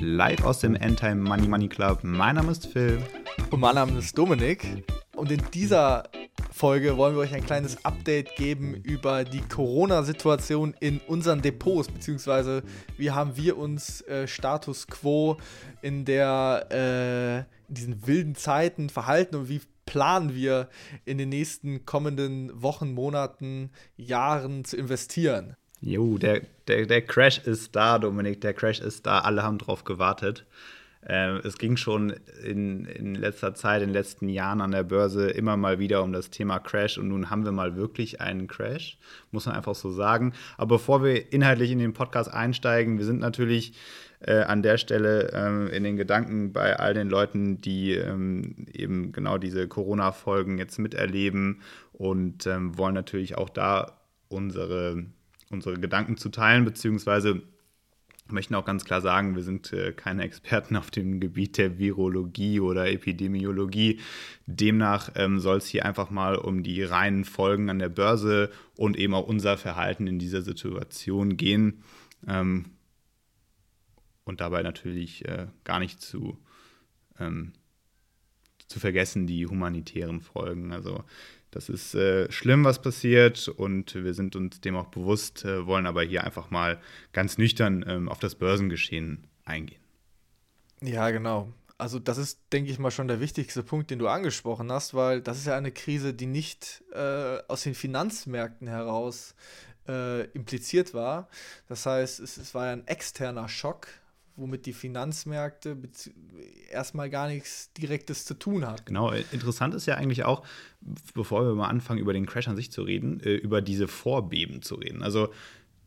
Live aus dem Endtime Money Money Club. Mein Name ist Phil. Und mein Name ist Dominik. Und in dieser Folge wollen wir euch ein kleines Update geben über die Corona-Situation in unseren Depots, beziehungsweise wie haben wir uns äh, Status quo in, der, äh, in diesen wilden Zeiten verhalten und wie planen wir in den nächsten kommenden Wochen, Monaten, Jahren zu investieren. Jo, der, der, der Crash ist da, Dominik, der Crash ist da. Alle haben drauf gewartet. Äh, es ging schon in, in letzter Zeit, in den letzten Jahren an der Börse immer mal wieder um das Thema Crash und nun haben wir mal wirklich einen Crash, muss man einfach so sagen. Aber bevor wir inhaltlich in den Podcast einsteigen, wir sind natürlich äh, an der Stelle äh, in den Gedanken bei all den Leuten, die ähm, eben genau diese Corona-Folgen jetzt miterleben und ähm, wollen natürlich auch da unsere, unsere Gedanken zu teilen, beziehungsweise möchten auch ganz klar sagen, wir sind äh, keine Experten auf dem Gebiet der Virologie oder Epidemiologie. Demnach ähm, soll es hier einfach mal um die reinen Folgen an der Börse und eben auch unser Verhalten in dieser Situation gehen. Ähm, und dabei natürlich äh, gar nicht zu, ähm, zu vergessen die humanitären Folgen. Also das ist äh, schlimm, was passiert und wir sind uns dem auch bewusst, äh, wollen aber hier einfach mal ganz nüchtern ähm, auf das Börsengeschehen eingehen. Ja, genau. Also das ist, denke ich mal, schon der wichtigste Punkt, den du angesprochen hast, weil das ist ja eine Krise, die nicht äh, aus den Finanzmärkten heraus äh, impliziert war. Das heißt, es, es war ja ein externer Schock, womit die Finanzmärkte erstmal gar nichts Direktes zu tun haben. Genau, interessant ist ja eigentlich auch, bevor wir mal anfangen, über den Crash an sich zu reden, äh, über diese Vorbeben zu reden. Also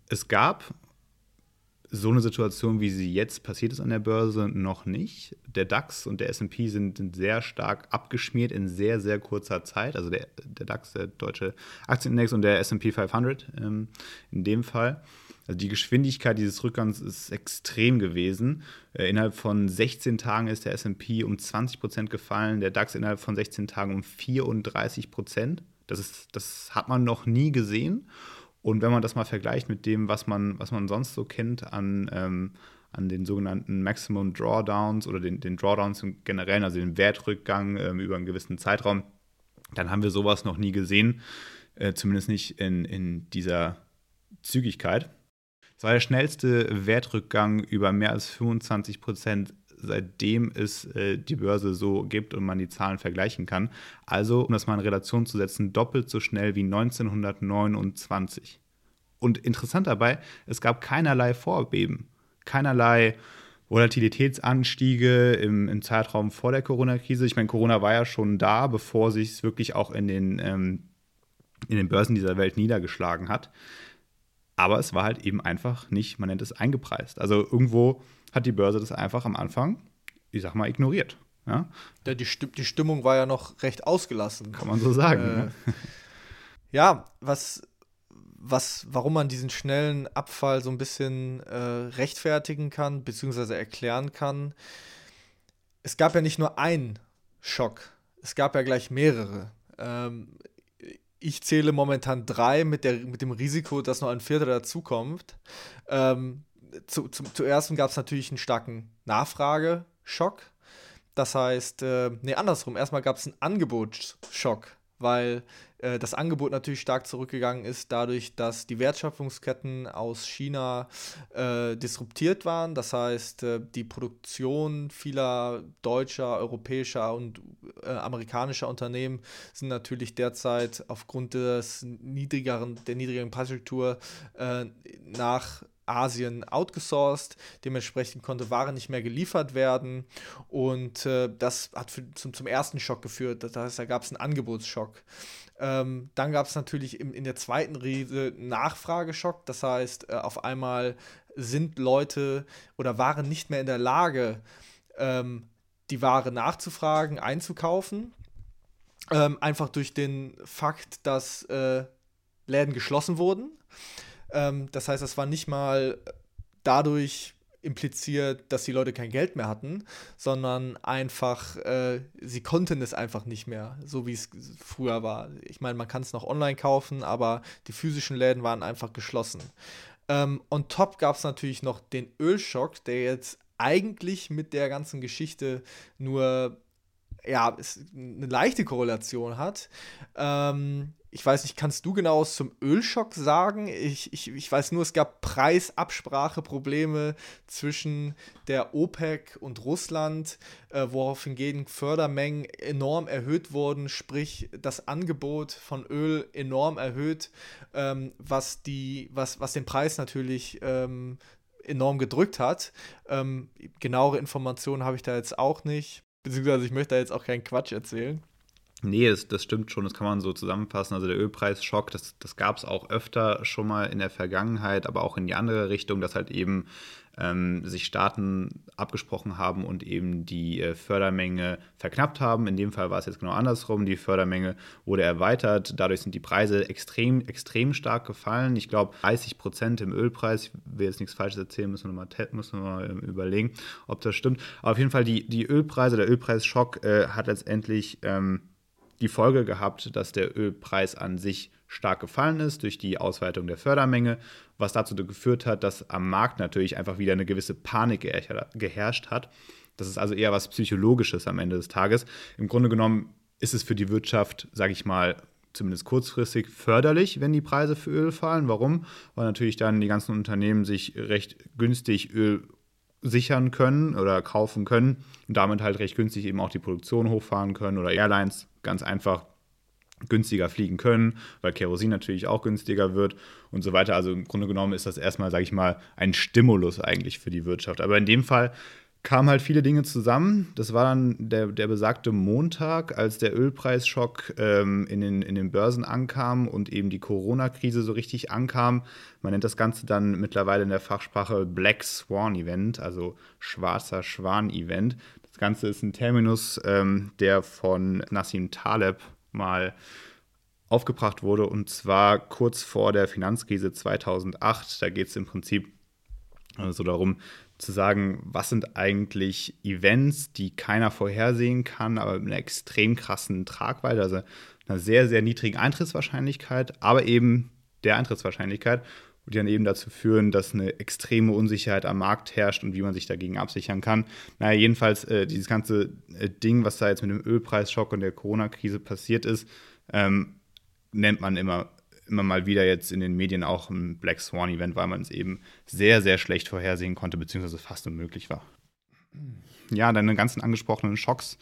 es gab so eine Situation, wie sie jetzt passiert ist an der Börse, noch nicht. Der DAX und der SP sind, sind sehr stark abgeschmiert in sehr, sehr kurzer Zeit. Also der, der DAX, der deutsche Aktienindex und der SP 500 ähm, in dem Fall. Also die Geschwindigkeit dieses Rückgangs ist extrem gewesen. Äh, innerhalb von 16 Tagen ist der SP um 20 Prozent gefallen, der DAX innerhalb von 16 Tagen um 34 Prozent. Das, das hat man noch nie gesehen. Und wenn man das mal vergleicht mit dem, was man, was man sonst so kennt an, ähm, an den sogenannten Maximum Drawdowns oder den, den Drawdowns im Generellen, also den Wertrückgang ähm, über einen gewissen Zeitraum, dann haben wir sowas noch nie gesehen. Äh, zumindest nicht in, in dieser Zügigkeit. Es war der schnellste Wertrückgang über mehr als 25 Prozent, seitdem es äh, die Börse so gibt und man die Zahlen vergleichen kann. Also, um das mal in Relation zu setzen, doppelt so schnell wie 1929. Und interessant dabei, es gab keinerlei Vorbeben, keinerlei Volatilitätsanstiege im, im Zeitraum vor der Corona-Krise. Ich meine, Corona war ja schon da, bevor sich es wirklich auch in den, ähm, in den Börsen dieser Welt niedergeschlagen hat. Aber es war halt eben einfach nicht, man nennt es eingepreist. Also irgendwo hat die Börse das einfach am Anfang, ich sag mal, ignoriert. Ja, ja die, die Stimmung war ja noch recht ausgelassen. Kann man so sagen. Äh, ne? Ja, was, was, warum man diesen schnellen Abfall so ein bisschen äh, rechtfertigen kann, beziehungsweise erklären kann. Es gab ja nicht nur einen Schock, es gab ja gleich mehrere. Ähm, ich zähle momentan drei mit, der, mit dem Risiko, dass noch ein vierter dazukommt. Ähm, zu, zu, zuerst gab es natürlich einen starken Nachfrageschock. Das heißt, äh, nee, andersrum. Erstmal gab es einen Angebotsschock, weil äh, das Angebot natürlich stark zurückgegangen ist, dadurch, dass die Wertschöpfungsketten aus China äh, disruptiert waren. Das heißt, äh, die Produktion vieler deutscher, europäischer und äh, amerikanischer Unternehmen sind natürlich derzeit aufgrund des niedrigeren, der niedrigeren Preisstruktur äh, nach Asien outgesourced. Dementsprechend konnte Ware nicht mehr geliefert werden. Und äh, das hat für, zum, zum ersten Schock geführt. Das heißt, da gab es einen Angebotsschock. Ähm, dann gab es natürlich im, in der zweiten Rede Nachfrageschock. Das heißt, äh, auf einmal sind Leute oder waren nicht mehr in der Lage, ähm, die Ware nachzufragen, einzukaufen. Ähm, einfach durch den Fakt, dass äh, Läden geschlossen wurden. Ähm, das heißt, es war nicht mal dadurch impliziert, dass die Leute kein Geld mehr hatten, sondern einfach, äh, sie konnten es einfach nicht mehr, so wie es früher war. Ich meine, man kann es noch online kaufen, aber die physischen Läden waren einfach geschlossen. Ähm, on top gab es natürlich noch den Ölschock, der jetzt eigentlich mit der ganzen Geschichte nur ja, eine leichte Korrelation hat. Ähm, ich weiß nicht, kannst du genau was zum Ölschock sagen? Ich, ich, ich weiß nur, es gab Preisabspracheprobleme zwischen der OPEC und Russland, äh, worauf Fördermengen enorm erhöht wurden, sprich das Angebot von Öl enorm erhöht, ähm, was, die, was, was den Preis natürlich ähm, enorm gedrückt hat. Ähm, genauere Informationen habe ich da jetzt auch nicht, beziehungsweise ich möchte da jetzt auch keinen Quatsch erzählen. Nee, das, das stimmt schon, das kann man so zusammenfassen. Also der Ölpreisschock, das, das gab es auch öfter schon mal in der Vergangenheit, aber auch in die andere Richtung, dass halt eben ähm, sich Staaten abgesprochen haben und eben die äh, Fördermenge verknappt haben. In dem Fall war es jetzt genau andersrum. Die Fördermenge wurde erweitert. Dadurch sind die Preise extrem, extrem stark gefallen. Ich glaube, 30 Prozent im Ölpreis. Ich will jetzt nichts Falsches erzählen, müssen wir mal, müssen wir mal ähm, überlegen, ob das stimmt. Aber auf jeden Fall, die, die Ölpreise, der Ölpreisschock äh, hat letztendlich. Ähm, die Folge gehabt, dass der Ölpreis an sich stark gefallen ist durch die Ausweitung der Fördermenge, was dazu geführt hat, dass am Markt natürlich einfach wieder eine gewisse Panik geherrscht hat. Das ist also eher was Psychologisches am Ende des Tages. Im Grunde genommen ist es für die Wirtschaft, sage ich mal, zumindest kurzfristig förderlich, wenn die Preise für Öl fallen. Warum? Weil natürlich dann die ganzen Unternehmen sich recht günstig Öl sichern können oder kaufen können und damit halt recht günstig eben auch die Produktion hochfahren können oder Airlines ganz einfach günstiger fliegen können, weil Kerosin natürlich auch günstiger wird und so weiter. Also im Grunde genommen ist das erstmal, sage ich mal, ein Stimulus eigentlich für die Wirtschaft. Aber in dem Fall kamen halt viele Dinge zusammen. Das war dann der, der besagte Montag, als der Ölpreisschock ähm, in, den, in den Börsen ankam und eben die Corona-Krise so richtig ankam. Man nennt das Ganze dann mittlerweile in der Fachsprache Black Swan Event, also schwarzer Schwan Event. Das Ganze ist ein Terminus, ähm, der von Nassim Taleb mal aufgebracht wurde und zwar kurz vor der Finanzkrise 2008. Da geht es im Prinzip so also darum, zu sagen, was sind eigentlich Events, die keiner vorhersehen kann, aber mit einer extrem krassen Tragweite, also einer sehr, sehr niedrigen Eintrittswahrscheinlichkeit, aber eben der Eintrittswahrscheinlichkeit, die dann eben dazu führen, dass eine extreme Unsicherheit am Markt herrscht und wie man sich dagegen absichern kann. Naja, jedenfalls äh, dieses ganze äh, Ding, was da jetzt mit dem Ölpreisschock und der Corona-Krise passiert ist, ähm, nennt man immer immer mal wieder jetzt in den Medien auch ein Black Swan Event, weil man es eben sehr, sehr schlecht vorhersehen konnte, beziehungsweise fast unmöglich war. Ja, deine ganzen angesprochenen Schocks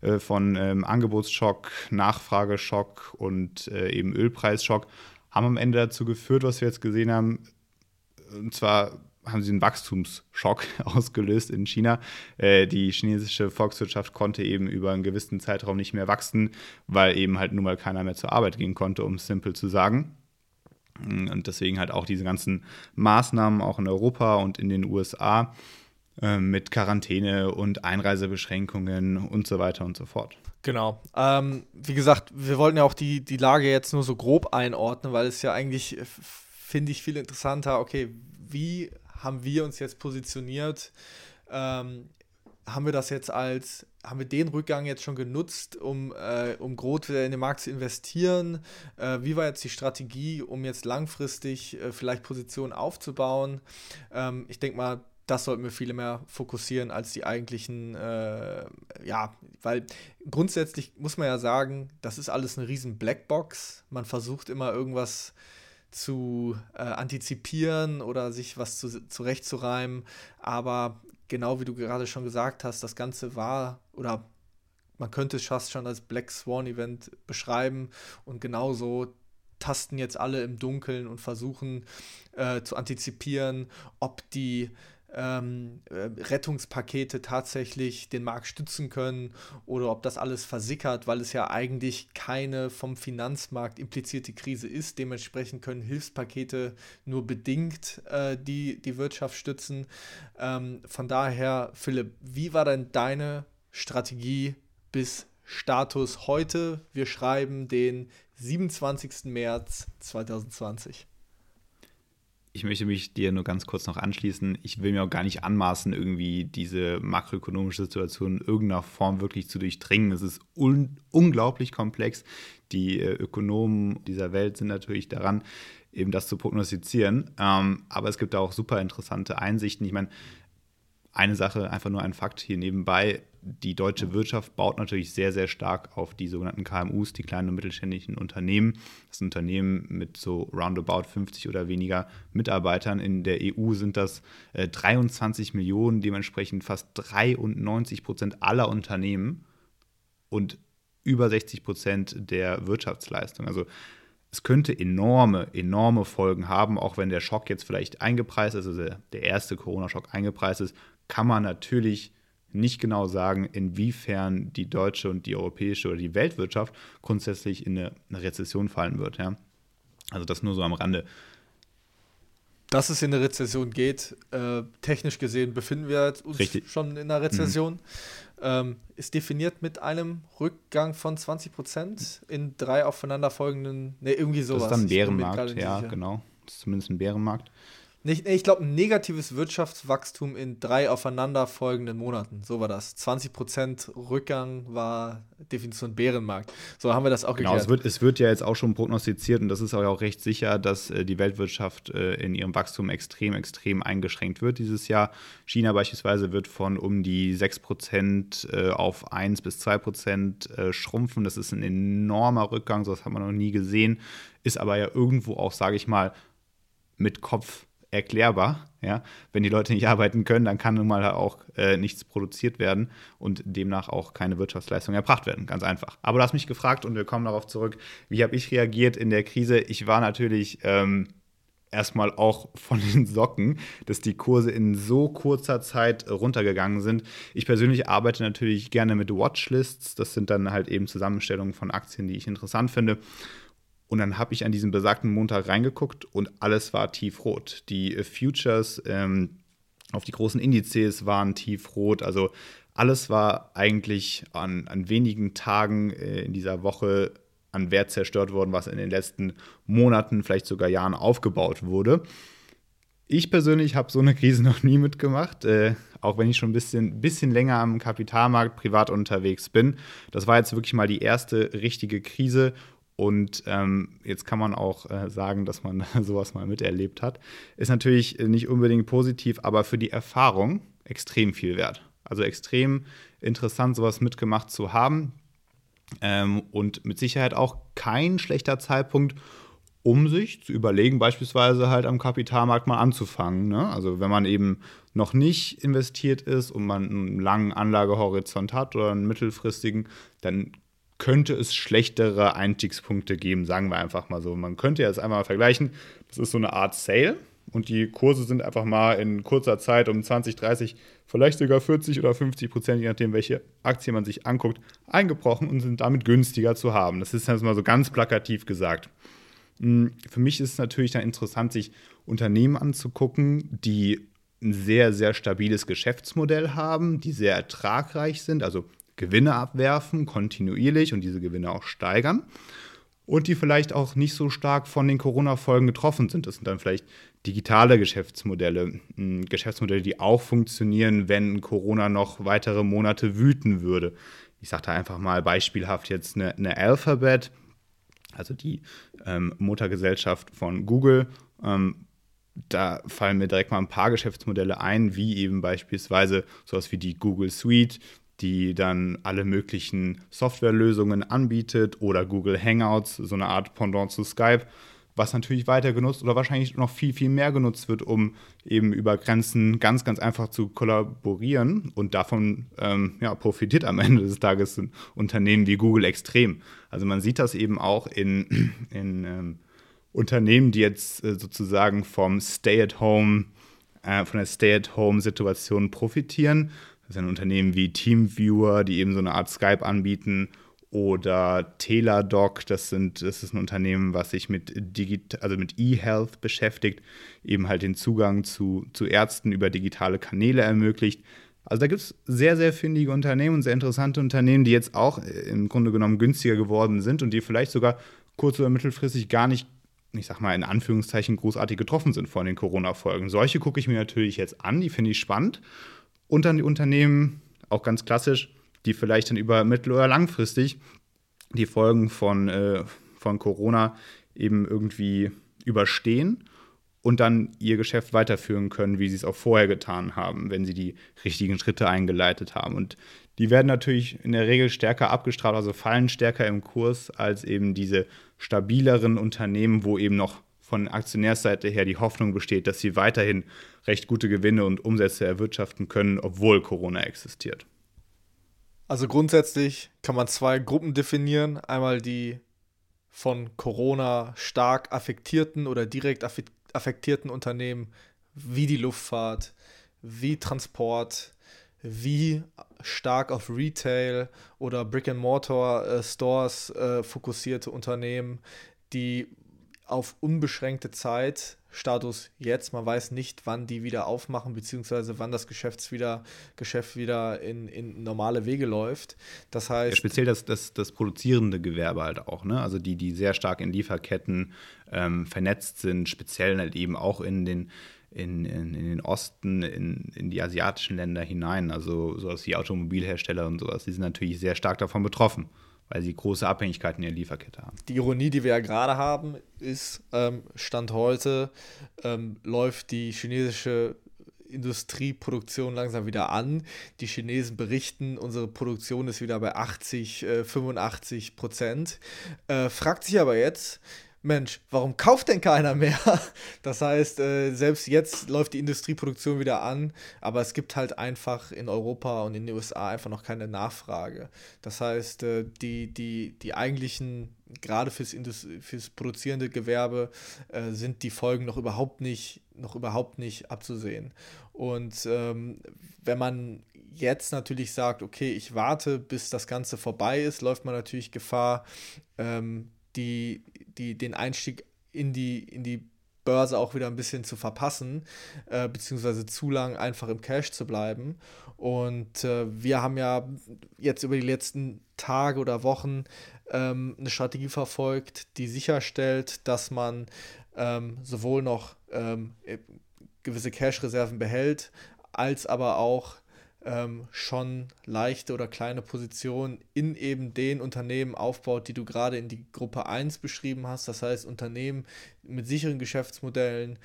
äh, von ähm, Angebotsschock, Nachfrageschock und äh, eben Ölpreisschock haben am Ende dazu geführt, was wir jetzt gesehen haben. Und zwar haben sie einen Wachstumsschock ausgelöst in China. Äh, die chinesische Volkswirtschaft konnte eben über einen gewissen Zeitraum nicht mehr wachsen, weil eben halt nun mal keiner mehr zur Arbeit gehen konnte, um es simpel zu sagen. Und deswegen halt auch diese ganzen Maßnahmen auch in Europa und in den USA mit Quarantäne und Einreisebeschränkungen und so weiter und so fort. Genau. Ähm, wie gesagt, wir wollten ja auch die, die Lage jetzt nur so grob einordnen, weil es ja eigentlich, finde ich, viel interessanter, okay, wie haben wir uns jetzt positioniert? Ähm, haben wir das jetzt als, haben wir den Rückgang jetzt schon genutzt, um, äh, um groß wieder in den Markt zu investieren? Äh, wie war jetzt die Strategie, um jetzt langfristig äh, vielleicht Positionen aufzubauen? Ähm, ich denke mal, das sollten wir viel mehr fokussieren als die eigentlichen, äh, ja, weil grundsätzlich muss man ja sagen, das ist alles eine riesen Blackbox. Man versucht immer irgendwas zu äh, antizipieren oder sich was zu, zurechtzureimen. Aber genau wie du gerade schon gesagt hast, das Ganze war oder man könnte es fast schon als Black Swan Event beschreiben und genauso tasten jetzt alle im Dunkeln und versuchen äh, zu antizipieren, ob die ähm, äh, Rettungspakete tatsächlich den Markt stützen können oder ob das alles versickert, weil es ja eigentlich keine vom Finanzmarkt implizierte Krise ist. Dementsprechend können Hilfspakete nur bedingt äh, die, die Wirtschaft stützen. Ähm, von daher, Philipp, wie war denn deine Strategie bis Status heute? Wir schreiben den 27. März 2020 ich möchte mich dir nur ganz kurz noch anschließen. Ich will mir auch gar nicht anmaßen, irgendwie diese makroökonomische Situation in irgendeiner Form wirklich zu durchdringen. Es ist un unglaublich komplex. Die äh, Ökonomen dieser Welt sind natürlich daran eben das zu prognostizieren. Ähm, aber es gibt da auch super interessante Einsichten. Ich meine, eine Sache, einfach nur ein Fakt hier nebenbei. Die deutsche Wirtschaft baut natürlich sehr, sehr stark auf die sogenannten KMUs, die kleinen und mittelständischen Unternehmen. Das sind Unternehmen mit so roundabout 50 oder weniger Mitarbeitern. In der EU sind das äh, 23 Millionen, dementsprechend fast 93 Prozent aller Unternehmen und über 60 Prozent der Wirtschaftsleistung. Also es könnte enorme, enorme Folgen haben, auch wenn der Schock jetzt vielleicht eingepreist ist, also der erste Corona-Schock eingepreist ist, kann man natürlich nicht genau sagen, inwiefern die deutsche und die europäische oder die Weltwirtschaft grundsätzlich in eine, Rezession fallen wird. Ja? Also das nur so am Rande. Dass es in eine Rezession geht, äh, technisch gesehen befinden wir uns Richtig. schon in einer Rezession. Mhm. Ähm, ist definiert mit einem Rückgang von 20 Prozent in drei aufeinanderfolgenden, ne, irgendwie sowas. Das ist dann ein Bärenmarkt, ja, genau. Das ist zumindest ein Bärenmarkt. Nicht, ich glaube, ein negatives Wirtschaftswachstum in drei aufeinanderfolgenden Monaten. So war das. 20% Rückgang war Definition Bärenmarkt. So haben wir das auch genau, geklärt. Genau, es wird, es wird ja jetzt auch schon prognostiziert und das ist auch recht sicher, dass äh, die Weltwirtschaft äh, in ihrem Wachstum extrem, extrem eingeschränkt wird dieses Jahr. China beispielsweise wird von um die 6% äh, auf 1 bis 2% äh, schrumpfen. Das ist ein enormer Rückgang, so das hat man noch nie gesehen. Ist aber ja irgendwo auch, sage ich mal, mit Kopf erklärbar. Ja? Wenn die Leute nicht arbeiten können, dann kann nun mal auch äh, nichts produziert werden und demnach auch keine Wirtschaftsleistung erbracht werden. Ganz einfach. Aber du hast mich gefragt und wir kommen darauf zurück, wie habe ich reagiert in der Krise? Ich war natürlich ähm, erstmal auch von den Socken, dass die Kurse in so kurzer Zeit runtergegangen sind. Ich persönlich arbeite natürlich gerne mit Watchlists. Das sind dann halt eben Zusammenstellungen von Aktien, die ich interessant finde. Und dann habe ich an diesem besagten Montag reingeguckt und alles war tiefrot. Die äh, Futures ähm, auf die großen Indizes waren tiefrot. Also alles war eigentlich an, an wenigen Tagen äh, in dieser Woche an Wert zerstört worden, was in den letzten Monaten, vielleicht sogar Jahren aufgebaut wurde. Ich persönlich habe so eine Krise noch nie mitgemacht, äh, auch wenn ich schon ein bisschen, bisschen länger am Kapitalmarkt privat unterwegs bin. Das war jetzt wirklich mal die erste richtige Krise und ähm, jetzt kann man auch äh, sagen, dass man sowas mal miterlebt hat. Ist natürlich nicht unbedingt positiv, aber für die Erfahrung extrem viel wert. Also extrem interessant, sowas mitgemacht zu haben. Ähm, und mit Sicherheit auch kein schlechter Zeitpunkt, um sich zu überlegen, beispielsweise halt am Kapitalmarkt mal anzufangen. Ne? Also wenn man eben noch nicht investiert ist und man einen langen Anlagehorizont hat oder einen mittelfristigen, dann könnte es schlechtere Einstiegspunkte geben, sagen wir einfach mal so. Man könnte jetzt einmal vergleichen, das ist so eine Art Sale und die Kurse sind einfach mal in kurzer Zeit um 20, 30, vielleicht sogar 40 oder 50 Prozent, je nachdem, welche Aktie man sich anguckt, eingebrochen und sind damit günstiger zu haben. Das ist jetzt mal so ganz plakativ gesagt. Hm, für mich ist es natürlich dann interessant, sich Unternehmen anzugucken, die ein sehr, sehr stabiles Geschäftsmodell haben, die sehr ertragreich sind, also Gewinne abwerfen, kontinuierlich und diese Gewinne auch steigern. Und die vielleicht auch nicht so stark von den Corona-Folgen getroffen sind. Das sind dann vielleicht digitale Geschäftsmodelle, hm, Geschäftsmodelle, die auch funktionieren, wenn Corona noch weitere Monate wüten würde. Ich sage da einfach mal beispielhaft jetzt eine, eine Alphabet, also die ähm, Muttergesellschaft von Google. Ähm, da fallen mir direkt mal ein paar Geschäftsmodelle ein, wie eben beispielsweise sowas wie die Google Suite, die dann alle möglichen Softwarelösungen anbietet oder Google Hangouts, so eine Art Pendant zu Skype, was natürlich weiter genutzt oder wahrscheinlich noch viel, viel mehr genutzt wird, um eben über Grenzen ganz, ganz einfach zu kollaborieren. Und davon ähm, ja, profitiert am Ende des Tages ein Unternehmen wie Google extrem. Also man sieht das eben auch in, in ähm, Unternehmen, die jetzt äh, sozusagen vom Stay-at-Home, äh, von der Stay-at-Home-Situation profitieren das sind Unternehmen wie Teamviewer, die eben so eine Art Skype anbieten, oder Teladoc, das, sind, das ist ein Unternehmen, was sich mit, also mit E-Health beschäftigt, eben halt den Zugang zu, zu Ärzten über digitale Kanäle ermöglicht. Also da gibt es sehr, sehr findige Unternehmen und sehr interessante Unternehmen, die jetzt auch im Grunde genommen günstiger geworden sind und die vielleicht sogar kurz- oder mittelfristig gar nicht, ich sag mal in Anführungszeichen, großartig getroffen sind von den Corona-Folgen. Solche gucke ich mir natürlich jetzt an, die finde ich spannend und dann die Unternehmen, auch ganz klassisch, die vielleicht dann über mittel- oder langfristig die Folgen von, äh, von Corona eben irgendwie überstehen und dann ihr Geschäft weiterführen können, wie sie es auch vorher getan haben, wenn sie die richtigen Schritte eingeleitet haben. Und die werden natürlich in der Regel stärker abgestrahlt, also fallen stärker im Kurs als eben diese stabileren Unternehmen, wo eben noch von Aktionärsseite her die Hoffnung besteht, dass sie weiterhin recht gute Gewinne und Umsätze erwirtschaften können, obwohl Corona existiert. Also grundsätzlich kann man zwei Gruppen definieren. Einmal die von Corona stark affektierten oder direkt affektierten Unternehmen wie die Luftfahrt, wie Transport, wie stark auf Retail oder Brick-and-Mortar-Stores äh, äh, fokussierte Unternehmen, die auf unbeschränkte Zeit, Status jetzt, man weiß nicht, wann die wieder aufmachen, beziehungsweise wann das Geschäft wieder, Geschäft wieder in, in normale Wege läuft. Das heißt. Ja, speziell das, das, das produzierende Gewerbe halt auch, ne? Also die, die sehr stark in Lieferketten ähm, vernetzt sind, speziell halt eben auch in den in, in, in, den Osten, in, in die asiatischen Länder hinein, also sowas wie Automobilhersteller und sowas, die sind natürlich sehr stark davon betroffen weil sie große Abhängigkeiten in der Lieferkette haben. Die Ironie, die wir ja gerade haben, ist, ähm, Stand heute ähm, läuft die chinesische Industrieproduktion langsam wieder an. Die Chinesen berichten, unsere Produktion ist wieder bei 80, äh, 85 Prozent. Äh, fragt sich aber jetzt, Mensch, warum kauft denn keiner mehr? Das heißt, äh, selbst jetzt läuft die Industrieproduktion wieder an, aber es gibt halt einfach in Europa und in den USA einfach noch keine Nachfrage. Das heißt, äh, die, die, die eigentlichen, gerade fürs, fürs produzierende Gewerbe, äh, sind die Folgen noch überhaupt nicht, noch überhaupt nicht abzusehen. Und ähm, wenn man jetzt natürlich sagt, okay, ich warte, bis das Ganze vorbei ist, läuft man natürlich Gefahr, ähm, die, die, den Einstieg in die, in die Börse auch wieder ein bisschen zu verpassen, äh, beziehungsweise zu lang einfach im Cash zu bleiben. Und äh, wir haben ja jetzt über die letzten Tage oder Wochen ähm, eine Strategie verfolgt, die sicherstellt, dass man ähm, sowohl noch ähm, gewisse Cash-Reserven behält, als aber auch ähm, schon leichte oder kleine Positionen in eben den Unternehmen aufbaut, die du gerade in die Gruppe 1 beschrieben hast. Das heißt Unternehmen mit sicheren Geschäftsmodellen,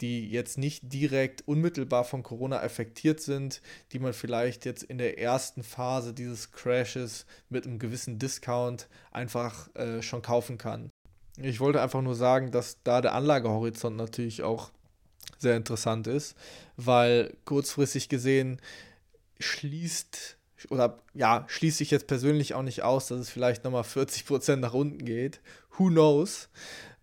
die jetzt nicht direkt unmittelbar von Corona affektiert sind, die man vielleicht jetzt in der ersten Phase dieses Crashes mit einem gewissen Discount einfach äh, schon kaufen kann. Ich wollte einfach nur sagen, dass da der Anlagehorizont natürlich auch sehr interessant ist, weil kurzfristig gesehen schließt oder ja, schließe ich jetzt persönlich auch nicht aus, dass es vielleicht nochmal 40% nach unten geht. Who knows?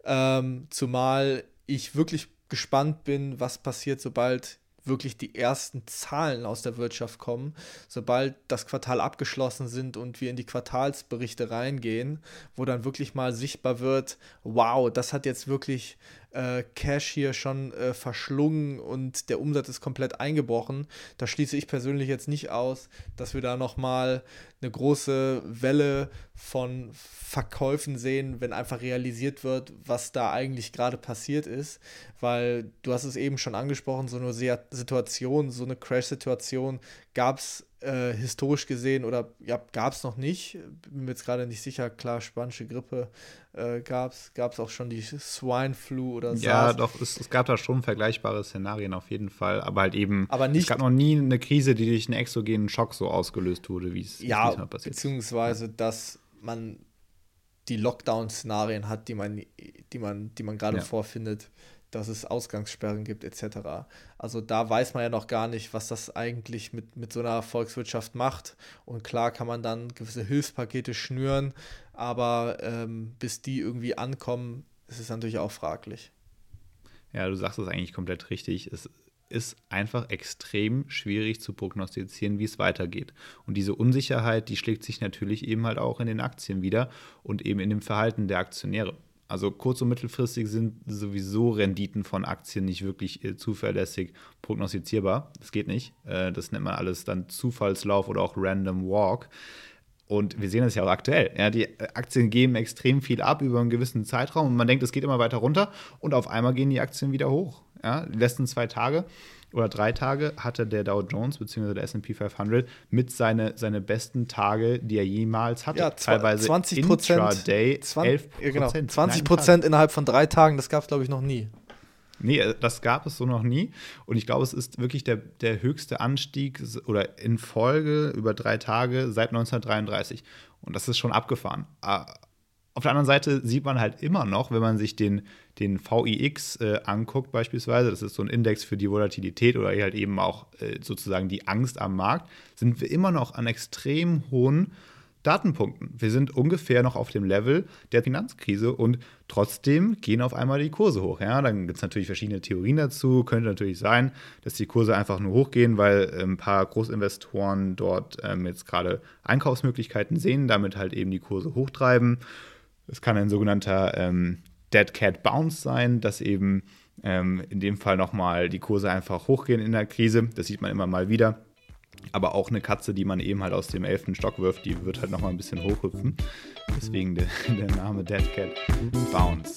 Ähm, zumal ich wirklich gespannt bin, was passiert, sobald wirklich die ersten Zahlen aus der Wirtschaft kommen, sobald das Quartal abgeschlossen sind und wir in die Quartalsberichte reingehen, wo dann wirklich mal sichtbar wird, wow, das hat jetzt wirklich äh, Cash hier schon äh, verschlungen und der Umsatz ist komplett eingebrochen. Da schließe ich persönlich jetzt nicht aus, dass wir da nochmal eine große Welle von Verkäufen sehen, wenn einfach realisiert wird, was da eigentlich gerade passiert ist. Weil du hast es eben schon angesprochen, so eine Situation, so eine Crash-Situation gab es äh, historisch gesehen oder ja, gab es noch nicht. Bin mir jetzt gerade nicht sicher. Klar, spanische Grippe äh, gab es. Gab es auch schon die Swine Flu oder so. Ja, doch, es, es, gab da schon vergleichbare Szenarien auf jeden Fall. Aber halt eben, aber nicht, es gab noch nie eine Krise, die durch einen exogenen Schock so ausgelöst wurde, wie es ja, diesmal passiert beziehungsweise, dass man die Lockdown-Szenarien hat, die man, die man, die man gerade ja. vorfindet dass es Ausgangssperren gibt etc. Also da weiß man ja noch gar nicht, was das eigentlich mit, mit so einer Volkswirtschaft macht. Und klar kann man dann gewisse Hilfspakete schnüren, aber ähm, bis die irgendwie ankommen, ist es natürlich auch fraglich. Ja, du sagst es eigentlich komplett richtig. Es ist einfach extrem schwierig zu prognostizieren, wie es weitergeht. Und diese Unsicherheit, die schlägt sich natürlich eben halt auch in den Aktien wieder und eben in dem Verhalten der Aktionäre. Also kurz- und mittelfristig sind sowieso Renditen von Aktien nicht wirklich äh, zuverlässig prognostizierbar. Das geht nicht. Äh, das nennt man alles dann Zufallslauf oder auch Random Walk. Und wir sehen das ja auch aktuell. Ja, die Aktien geben extrem viel ab über einen gewissen Zeitraum und man denkt, es geht immer weiter runter und auf einmal gehen die Aktien wieder hoch. ja, die letzten zwei Tage oder drei Tage hatte der Dow Jones bzw. der S&P 500 mit seine, seine besten Tage, die er jemals hatte. Ja, teilweise 20 Prozent, 11 genau, 20 Prozent innerhalb von drei Tagen, das gab es glaube ich noch nie. Nee, das gab es so noch nie. Und ich glaube, es ist wirklich der, der höchste Anstieg oder in Folge über drei Tage seit 1933. Und das ist schon abgefahren. Auf der anderen Seite sieht man halt immer noch, wenn man sich den, den VIX äh, anguckt, beispielsweise, das ist so ein Index für die Volatilität oder halt eben auch äh, sozusagen die Angst am Markt, sind wir immer noch an extrem hohen Datenpunkten. Wir sind ungefähr noch auf dem Level der Finanzkrise und trotzdem gehen auf einmal die Kurse hoch. Ja, dann gibt es natürlich verschiedene Theorien dazu. Könnte natürlich sein, dass die Kurse einfach nur hochgehen, weil ein paar Großinvestoren dort ähm, jetzt gerade Einkaufsmöglichkeiten sehen, damit halt eben die Kurse hochtreiben. Es kann ein sogenannter ähm, Dead Cat Bounce sein, dass eben ähm, in dem Fall nochmal die Kurse einfach hochgehen in der Krise. Das sieht man immer mal wieder. Aber auch eine Katze, die man eben halt aus dem elften Stock wirft, die wird halt nochmal ein bisschen hochhüpfen. Deswegen der, der Name Dead Cat Bounce.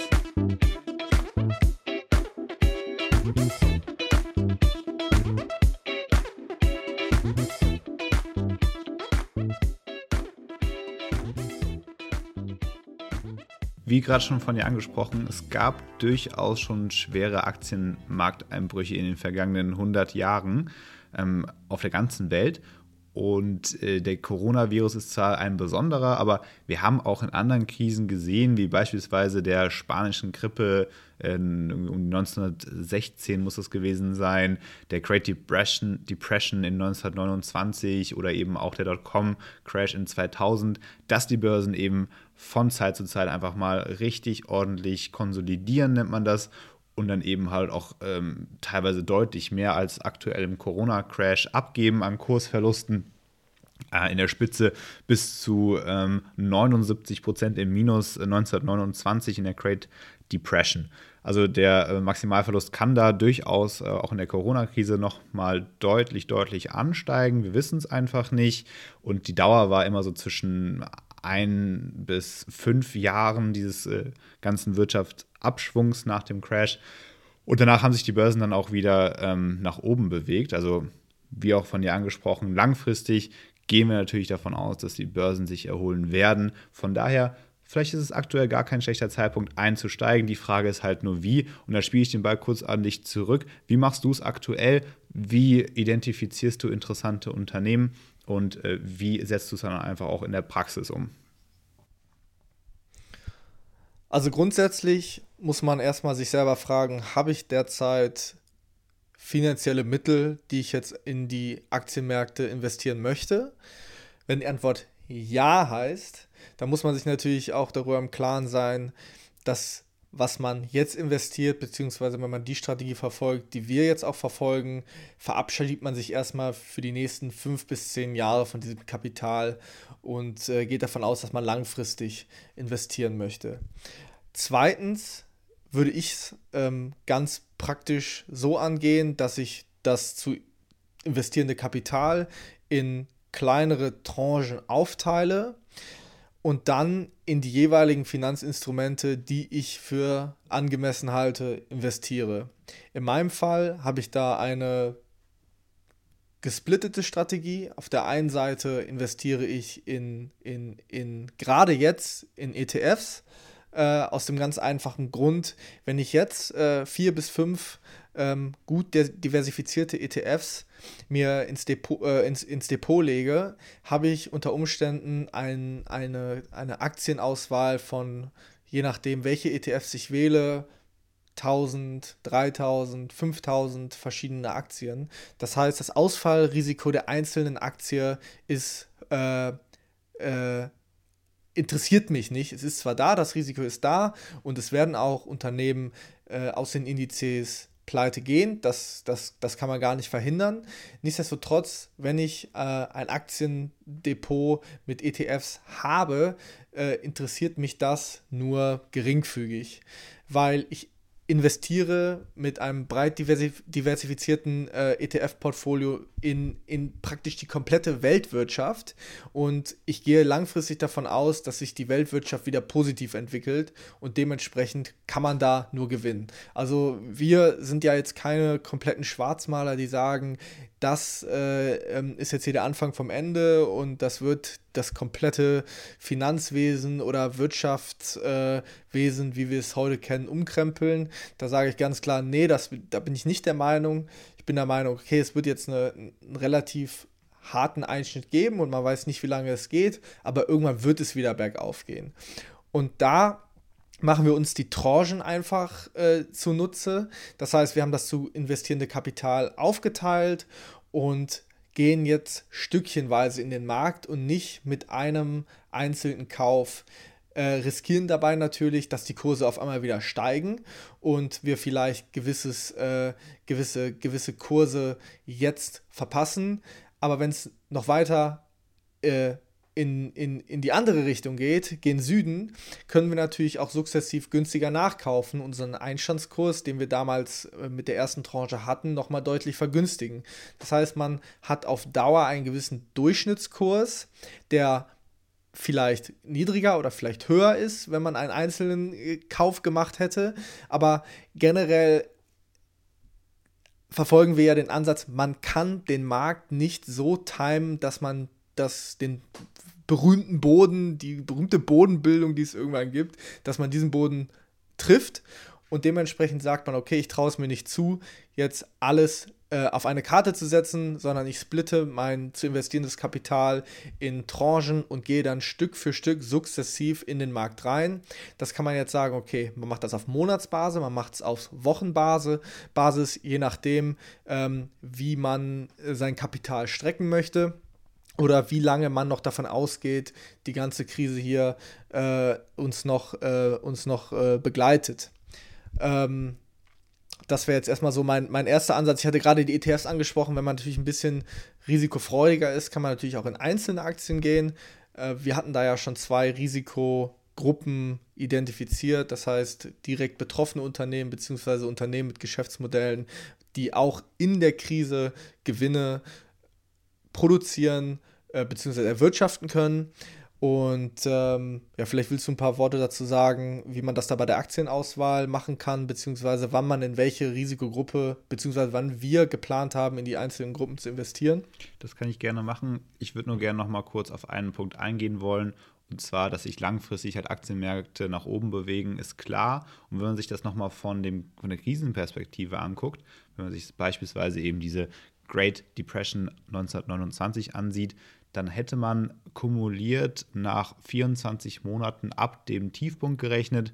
Wie gerade schon von dir angesprochen, es gab durchaus schon schwere Aktienmarkteinbrüche in den vergangenen 100 Jahren ähm, auf der ganzen Welt. Und äh, der Coronavirus ist zwar ein besonderer, aber wir haben auch in anderen Krisen gesehen, wie beispielsweise der spanischen Grippe äh, um 1916 muss es gewesen sein, der Great Depression, Depression in 1929 oder eben auch der Dotcom-Crash in 2000, dass die Börsen eben von Zeit zu Zeit einfach mal richtig ordentlich konsolidieren, nennt man das, und dann eben halt auch ähm, teilweise deutlich mehr als aktuell im Corona-Crash abgeben an Kursverlusten. Äh, in der Spitze bis zu ähm, 79 Prozent im Minus 1929 in der Great Depression. Also der äh, Maximalverlust kann da durchaus äh, auch in der Corona-Krise nochmal deutlich, deutlich ansteigen. Wir wissen es einfach nicht. Und die Dauer war immer so zwischen ein bis fünf Jahren dieses äh, ganzen Wirtschaftsabschwungs nach dem Crash. Und danach haben sich die Börsen dann auch wieder ähm, nach oben bewegt. Also wie auch von dir angesprochen, langfristig gehen wir natürlich davon aus, dass die Börsen sich erholen werden. Von daher, vielleicht ist es aktuell gar kein schlechter Zeitpunkt einzusteigen. Die Frage ist halt nur wie. Und da spiele ich den Ball kurz an dich zurück. Wie machst du es aktuell? Wie identifizierst du interessante Unternehmen? Und äh, wie setzt du es dann einfach auch in der Praxis um? Also grundsätzlich muss man erstmal sich selber fragen, habe ich derzeit finanzielle Mittel, die ich jetzt in die Aktienmärkte investieren möchte? Wenn die Antwort ja heißt, dann muss man sich natürlich auch darüber im Klaren sein, dass was man jetzt investiert, beziehungsweise wenn man die Strategie verfolgt, die wir jetzt auch verfolgen, verabschiedet man sich erstmal für die nächsten fünf bis zehn Jahre von diesem Kapital und äh, geht davon aus, dass man langfristig investieren möchte. Zweitens würde ich es ähm, ganz praktisch so angehen, dass ich das zu investierende Kapital in kleinere Tranchen aufteile und dann in die jeweiligen Finanzinstrumente, die ich für angemessen halte, investiere. In meinem Fall habe ich da eine gesplittete Strategie. Auf der einen Seite investiere ich in, in, in gerade jetzt in ETFs, äh, aus dem ganz einfachen Grund, wenn ich jetzt äh, vier bis fünf ähm, gut diversifizierte ETFs mir ins Depot, äh, ins, ins Depot lege, habe ich unter Umständen ein, eine, eine Aktienauswahl von, je nachdem, welche ETFs ich wähle, 1000, 3000, 5000 verschiedene Aktien. Das heißt, das Ausfallrisiko der einzelnen Aktie ist äh, äh, interessiert mich nicht. Es ist zwar da, das Risiko ist da und es werden auch Unternehmen äh, aus den Indizes pleite gehen. Das, das, das kann man gar nicht verhindern. Nichtsdestotrotz, wenn ich äh, ein Aktiendepot mit ETFs habe, äh, interessiert mich das nur geringfügig, weil ich investiere mit einem breit diversifizierten äh, ETF-Portfolio in, in praktisch die komplette Weltwirtschaft und ich gehe langfristig davon aus, dass sich die Weltwirtschaft wieder positiv entwickelt und dementsprechend kann man da nur gewinnen. Also wir sind ja jetzt keine kompletten Schwarzmaler, die sagen, das äh, ähm, ist jetzt hier der Anfang vom Ende und das wird das komplette Finanzwesen oder Wirtschaftswesen, äh, wie wir es heute kennen, umkrempeln. Da sage ich ganz klar, nee, das, da bin ich nicht der Meinung. Ich bin der Meinung, okay, es wird jetzt eine, einen relativ harten Einschnitt geben und man weiß nicht, wie lange es geht, aber irgendwann wird es wieder bergauf gehen. Und da machen wir uns die Tranchen einfach äh, zunutze. Das heißt, wir haben das zu investierende Kapital aufgeteilt und gehen jetzt stückchenweise in den Markt und nicht mit einem einzelnen Kauf. Äh, riskieren dabei natürlich, dass die Kurse auf einmal wieder steigen und wir vielleicht gewisses, äh, gewisse, gewisse Kurse jetzt verpassen. Aber wenn es noch weiter äh, in, in, in die andere Richtung geht, gen Süden, können wir natürlich auch sukzessiv günstiger nachkaufen, unseren Einstandskurs, den wir damals äh, mit der ersten Tranche hatten, nochmal deutlich vergünstigen. Das heißt, man hat auf Dauer einen gewissen Durchschnittskurs, der vielleicht niedriger oder vielleicht höher ist, wenn man einen einzelnen äh, Kauf gemacht hätte, aber generell verfolgen wir ja den Ansatz, man kann den Markt nicht so timen, dass man das, den berühmten Boden, die berühmte Bodenbildung, die es irgendwann gibt, dass man diesen Boden trifft und dementsprechend sagt man, okay, ich traue es mir nicht zu, jetzt alles äh, auf eine Karte zu setzen, sondern ich splitte mein zu investierendes Kapital in Tranchen und gehe dann Stück für Stück sukzessiv in den Markt rein. Das kann man jetzt sagen, okay, man macht das auf Monatsbasis, man macht es auf Wochenbasis, Basis, je nachdem, ähm, wie man äh, sein Kapital strecken möchte oder wie lange man noch davon ausgeht, die ganze Krise hier äh, uns noch, äh, uns noch äh, begleitet. Ähm, das wäre jetzt erstmal so mein, mein erster Ansatz. Ich hatte gerade die ETFs angesprochen. Wenn man natürlich ein bisschen risikofreudiger ist, kann man natürlich auch in einzelne Aktien gehen. Äh, wir hatten da ja schon zwei Risikogruppen identifiziert. Das heißt, direkt betroffene Unternehmen bzw. Unternehmen mit Geschäftsmodellen, die auch in der Krise Gewinne produzieren äh, bzw. erwirtschaften können. Und ähm, ja, vielleicht willst du ein paar Worte dazu sagen, wie man das da bei der Aktienauswahl machen kann, beziehungsweise wann man in welche Risikogruppe, beziehungsweise wann wir geplant haben, in die einzelnen Gruppen zu investieren. Das kann ich gerne machen. Ich würde nur gerne noch mal kurz auf einen Punkt eingehen wollen. Und zwar, dass sich langfristig halt Aktienmärkte nach oben bewegen, ist klar. Und wenn man sich das nochmal von, von der Krisenperspektive anguckt, wenn man sich beispielsweise eben diese Great Depression 1929 ansieht, dann hätte man kumuliert nach 24 Monaten ab dem Tiefpunkt gerechnet,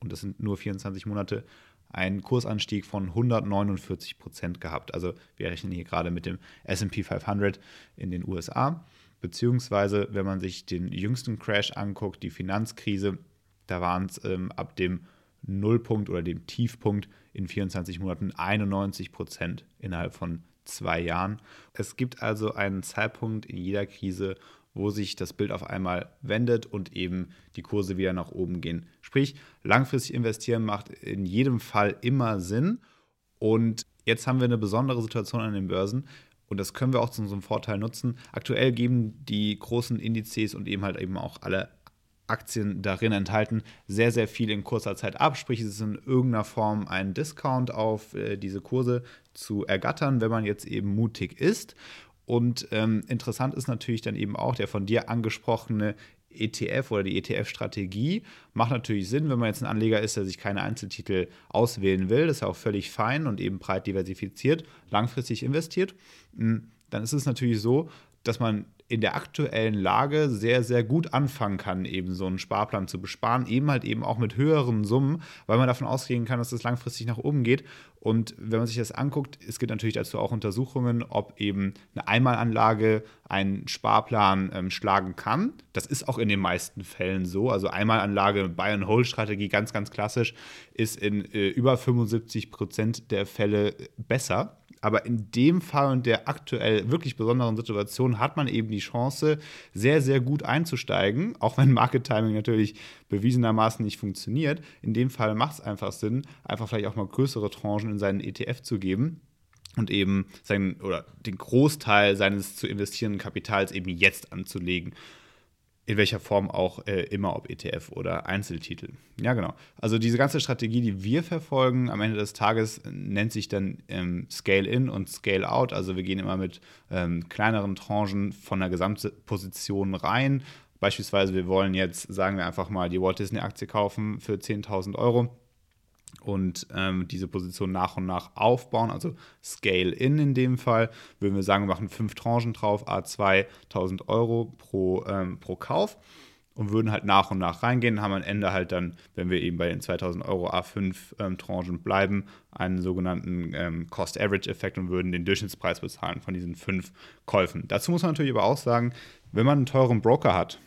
und das sind nur 24 Monate, einen Kursanstieg von 149 Prozent gehabt. Also wir rechnen hier gerade mit dem SP 500 in den USA. Beziehungsweise, wenn man sich den jüngsten Crash anguckt, die Finanzkrise, da waren es ähm, ab dem Nullpunkt oder dem Tiefpunkt in 24 Monaten 91 Prozent innerhalb von zwei Jahren. Es gibt also einen Zeitpunkt in jeder Krise, wo sich das Bild auf einmal wendet und eben die Kurse wieder nach oben gehen. Sprich, langfristig investieren macht in jedem Fall immer Sinn. Und jetzt haben wir eine besondere Situation an den Börsen. Und das können wir auch zu unserem Vorteil nutzen. Aktuell geben die großen Indizes und eben halt eben auch alle Aktien darin enthalten, sehr, sehr viel in kurzer Zeit ab. Sprich, es ist in irgendeiner Form ein Discount auf äh, diese Kurse zu ergattern, wenn man jetzt eben mutig ist. Und ähm, interessant ist natürlich dann eben auch der von dir angesprochene ETF oder die ETF-Strategie. Macht natürlich Sinn, wenn man jetzt ein Anleger ist, der sich keine Einzeltitel auswählen will. Das ist ja auch völlig fein und eben breit diversifiziert, langfristig investiert. Hm, dann ist es natürlich so, dass man in der aktuellen Lage sehr, sehr gut anfangen kann, eben so einen Sparplan zu besparen, eben halt eben auch mit höheren Summen, weil man davon ausgehen kann, dass das langfristig nach oben geht. Und wenn man sich das anguckt, es gibt natürlich dazu auch Untersuchungen, ob eben eine Einmalanlage einen Sparplan ähm, schlagen kann. Das ist auch in den meisten Fällen so. Also Einmalanlage, Buy-and-Hold-Strategie, ganz, ganz klassisch, ist in äh, über 75 Prozent der Fälle besser Aber in dem Fall und der aktuell wirklich besonderen Situation hat man eben die Chance, sehr, sehr gut einzusteigen, auch wenn Market Timing natürlich bewiesenermaßen nicht funktioniert. In dem Fall macht es einfach Sinn, einfach vielleicht auch mal größere Tranchen in seinen ETF zu geben und eben seinen oder den Großteil seines zu investierenden Kapitals eben jetzt anzulegen in welcher Form auch äh, immer, ob ETF oder Einzeltitel. Ja, genau. Also diese ganze Strategie, die wir verfolgen, am Ende des Tages nennt sich dann ähm, Scale-In und Scale-Out. Also wir gehen immer mit ähm, kleineren Tranchen von der Gesamtposition rein. Beispielsweise, wir wollen jetzt, sagen wir einfach mal, die Walt Disney-Aktie kaufen für 10.000 Euro und ähm, diese Position nach und nach aufbauen, also Scale-In in dem Fall, würden wir sagen, wir machen fünf Tranchen drauf, A2 1000 Euro pro, ähm, pro Kauf und würden halt nach und nach reingehen, haben am Ende halt dann, wenn wir eben bei den 2000 Euro A5 ähm, Tranchen bleiben, einen sogenannten ähm, Cost-Average-Effekt und würden den Durchschnittspreis bezahlen von diesen fünf Käufen. Dazu muss man natürlich aber auch sagen, wenn man einen teuren Broker hat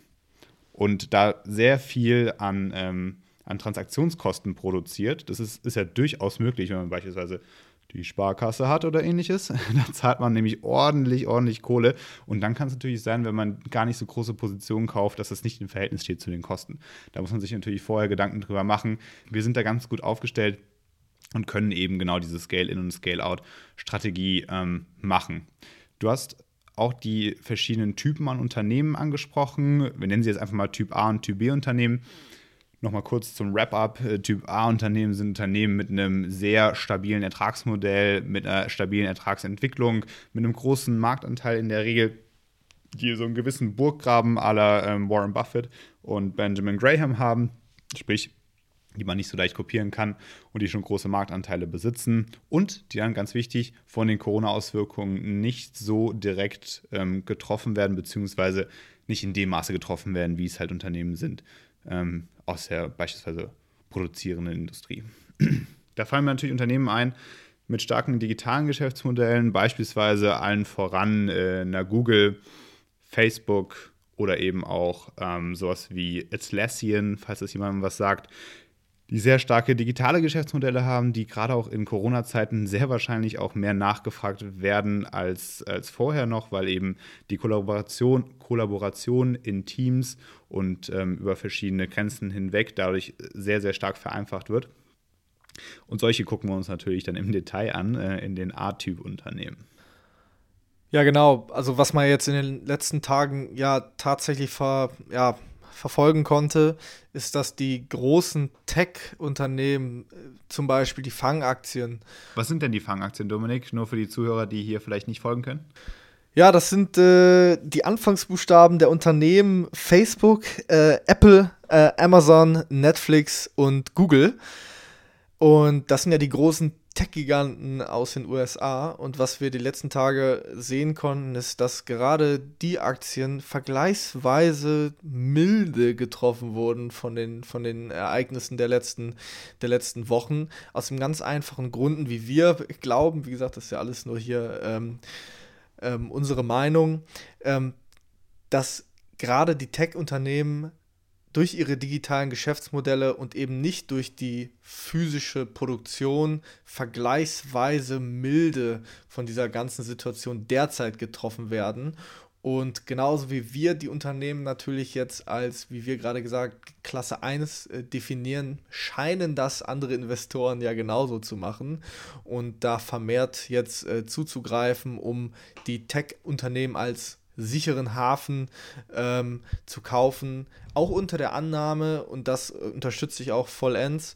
und da sehr viel an ähm, an Transaktionskosten produziert. Das ist, ist ja durchaus möglich, wenn man beispielsweise die Sparkasse hat oder ähnliches. Da zahlt man nämlich ordentlich, ordentlich Kohle. Und dann kann es natürlich sein, wenn man gar nicht so große Positionen kauft, dass das nicht im Verhältnis steht zu den Kosten. Da muss man sich natürlich vorher Gedanken drüber machen. Wir sind da ganz gut aufgestellt und können eben genau diese Scale-In- und Scale-Out-Strategie ähm, machen. Du hast auch die verschiedenen Typen an Unternehmen angesprochen. Wir nennen sie jetzt einfach mal Typ A und Typ B Unternehmen. Nochmal kurz zum Wrap-up. Äh, typ A-Unternehmen sind Unternehmen mit einem sehr stabilen Ertragsmodell, mit einer stabilen Ertragsentwicklung, mit einem großen Marktanteil in der Regel, die so einen gewissen Burggraben aller ähm, Warren Buffett und Benjamin Graham haben. Sprich, die man nicht so leicht kopieren kann und die schon große Marktanteile besitzen und die dann ganz wichtig von den Corona-Auswirkungen nicht so direkt ähm, getroffen werden, beziehungsweise nicht in dem Maße getroffen werden, wie es halt Unternehmen sind, ähm, aus der beispielsweise produzierenden Industrie. da fallen mir natürlich Unternehmen ein mit starken digitalen Geschäftsmodellen, beispielsweise allen voran äh, einer Google, Facebook oder eben auch ähm, sowas wie Atlassian, falls das jemandem was sagt, die sehr starke digitale Geschäftsmodelle haben, die gerade auch in Corona-Zeiten sehr wahrscheinlich auch mehr nachgefragt werden als, als vorher noch, weil eben die Kollaboration, Kollaboration in Teams und ähm, über verschiedene Grenzen hinweg dadurch sehr, sehr stark vereinfacht wird. Und solche gucken wir uns natürlich dann im Detail an äh, in den A-Typ-Unternehmen. Ja, genau. Also was man jetzt in den letzten Tagen ja tatsächlich ver, ja, verfolgen konnte, ist, dass die großen Tech-Unternehmen, äh, zum Beispiel die Fangaktien. Was sind denn die Fangaktien, Dominik? Nur für die Zuhörer, die hier vielleicht nicht folgen können. Ja, das sind äh, die Anfangsbuchstaben der Unternehmen Facebook, äh, Apple, äh, Amazon, Netflix und Google. Und das sind ja die großen Tech-Giganten aus den USA. Und was wir die letzten Tage sehen konnten, ist, dass gerade die Aktien vergleichsweise milde getroffen wurden von den, von den Ereignissen der letzten, der letzten Wochen. Aus dem ganz einfachen Gründen, wie wir glauben, wie gesagt, das ist ja alles nur hier ähm, ähm, unsere Meinung, ähm, dass gerade die Tech-Unternehmen durch ihre digitalen Geschäftsmodelle und eben nicht durch die physische Produktion vergleichsweise milde von dieser ganzen Situation derzeit getroffen werden. Und genauso wie wir die Unternehmen natürlich jetzt als, wie wir gerade gesagt, Klasse 1 äh, definieren, scheinen das andere Investoren ja genauso zu machen und da vermehrt jetzt äh, zuzugreifen, um die Tech-Unternehmen als sicheren Hafen ähm, zu kaufen, auch unter der Annahme, und das unterstütze ich auch vollends,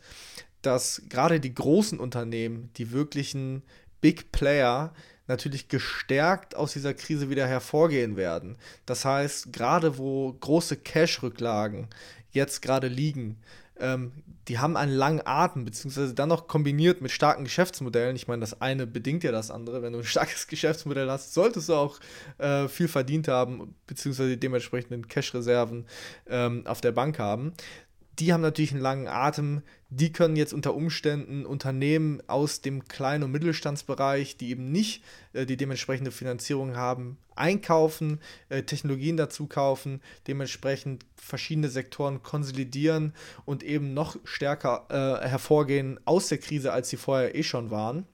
dass gerade die großen Unternehmen, die wirklichen Big Player, natürlich gestärkt aus dieser Krise wieder hervorgehen werden. Das heißt, gerade wo große Cash-Rücklagen jetzt gerade liegen, ähm, die haben einen langen Atem, beziehungsweise dann noch kombiniert mit starken Geschäftsmodellen. Ich meine, das eine bedingt ja das andere. Wenn du ein starkes Geschäftsmodell hast, solltest du auch äh, viel verdient haben, beziehungsweise die dementsprechenden Cash-Reserven ähm, auf der Bank haben die haben natürlich einen langen Atem. Die können jetzt unter Umständen Unternehmen aus dem Klein- und Mittelstandsbereich, die eben nicht äh, die dementsprechende Finanzierung haben, einkaufen, äh, Technologien dazu kaufen, dementsprechend verschiedene Sektoren konsolidieren und eben noch stärker äh, hervorgehen aus der Krise, als sie vorher eh schon waren.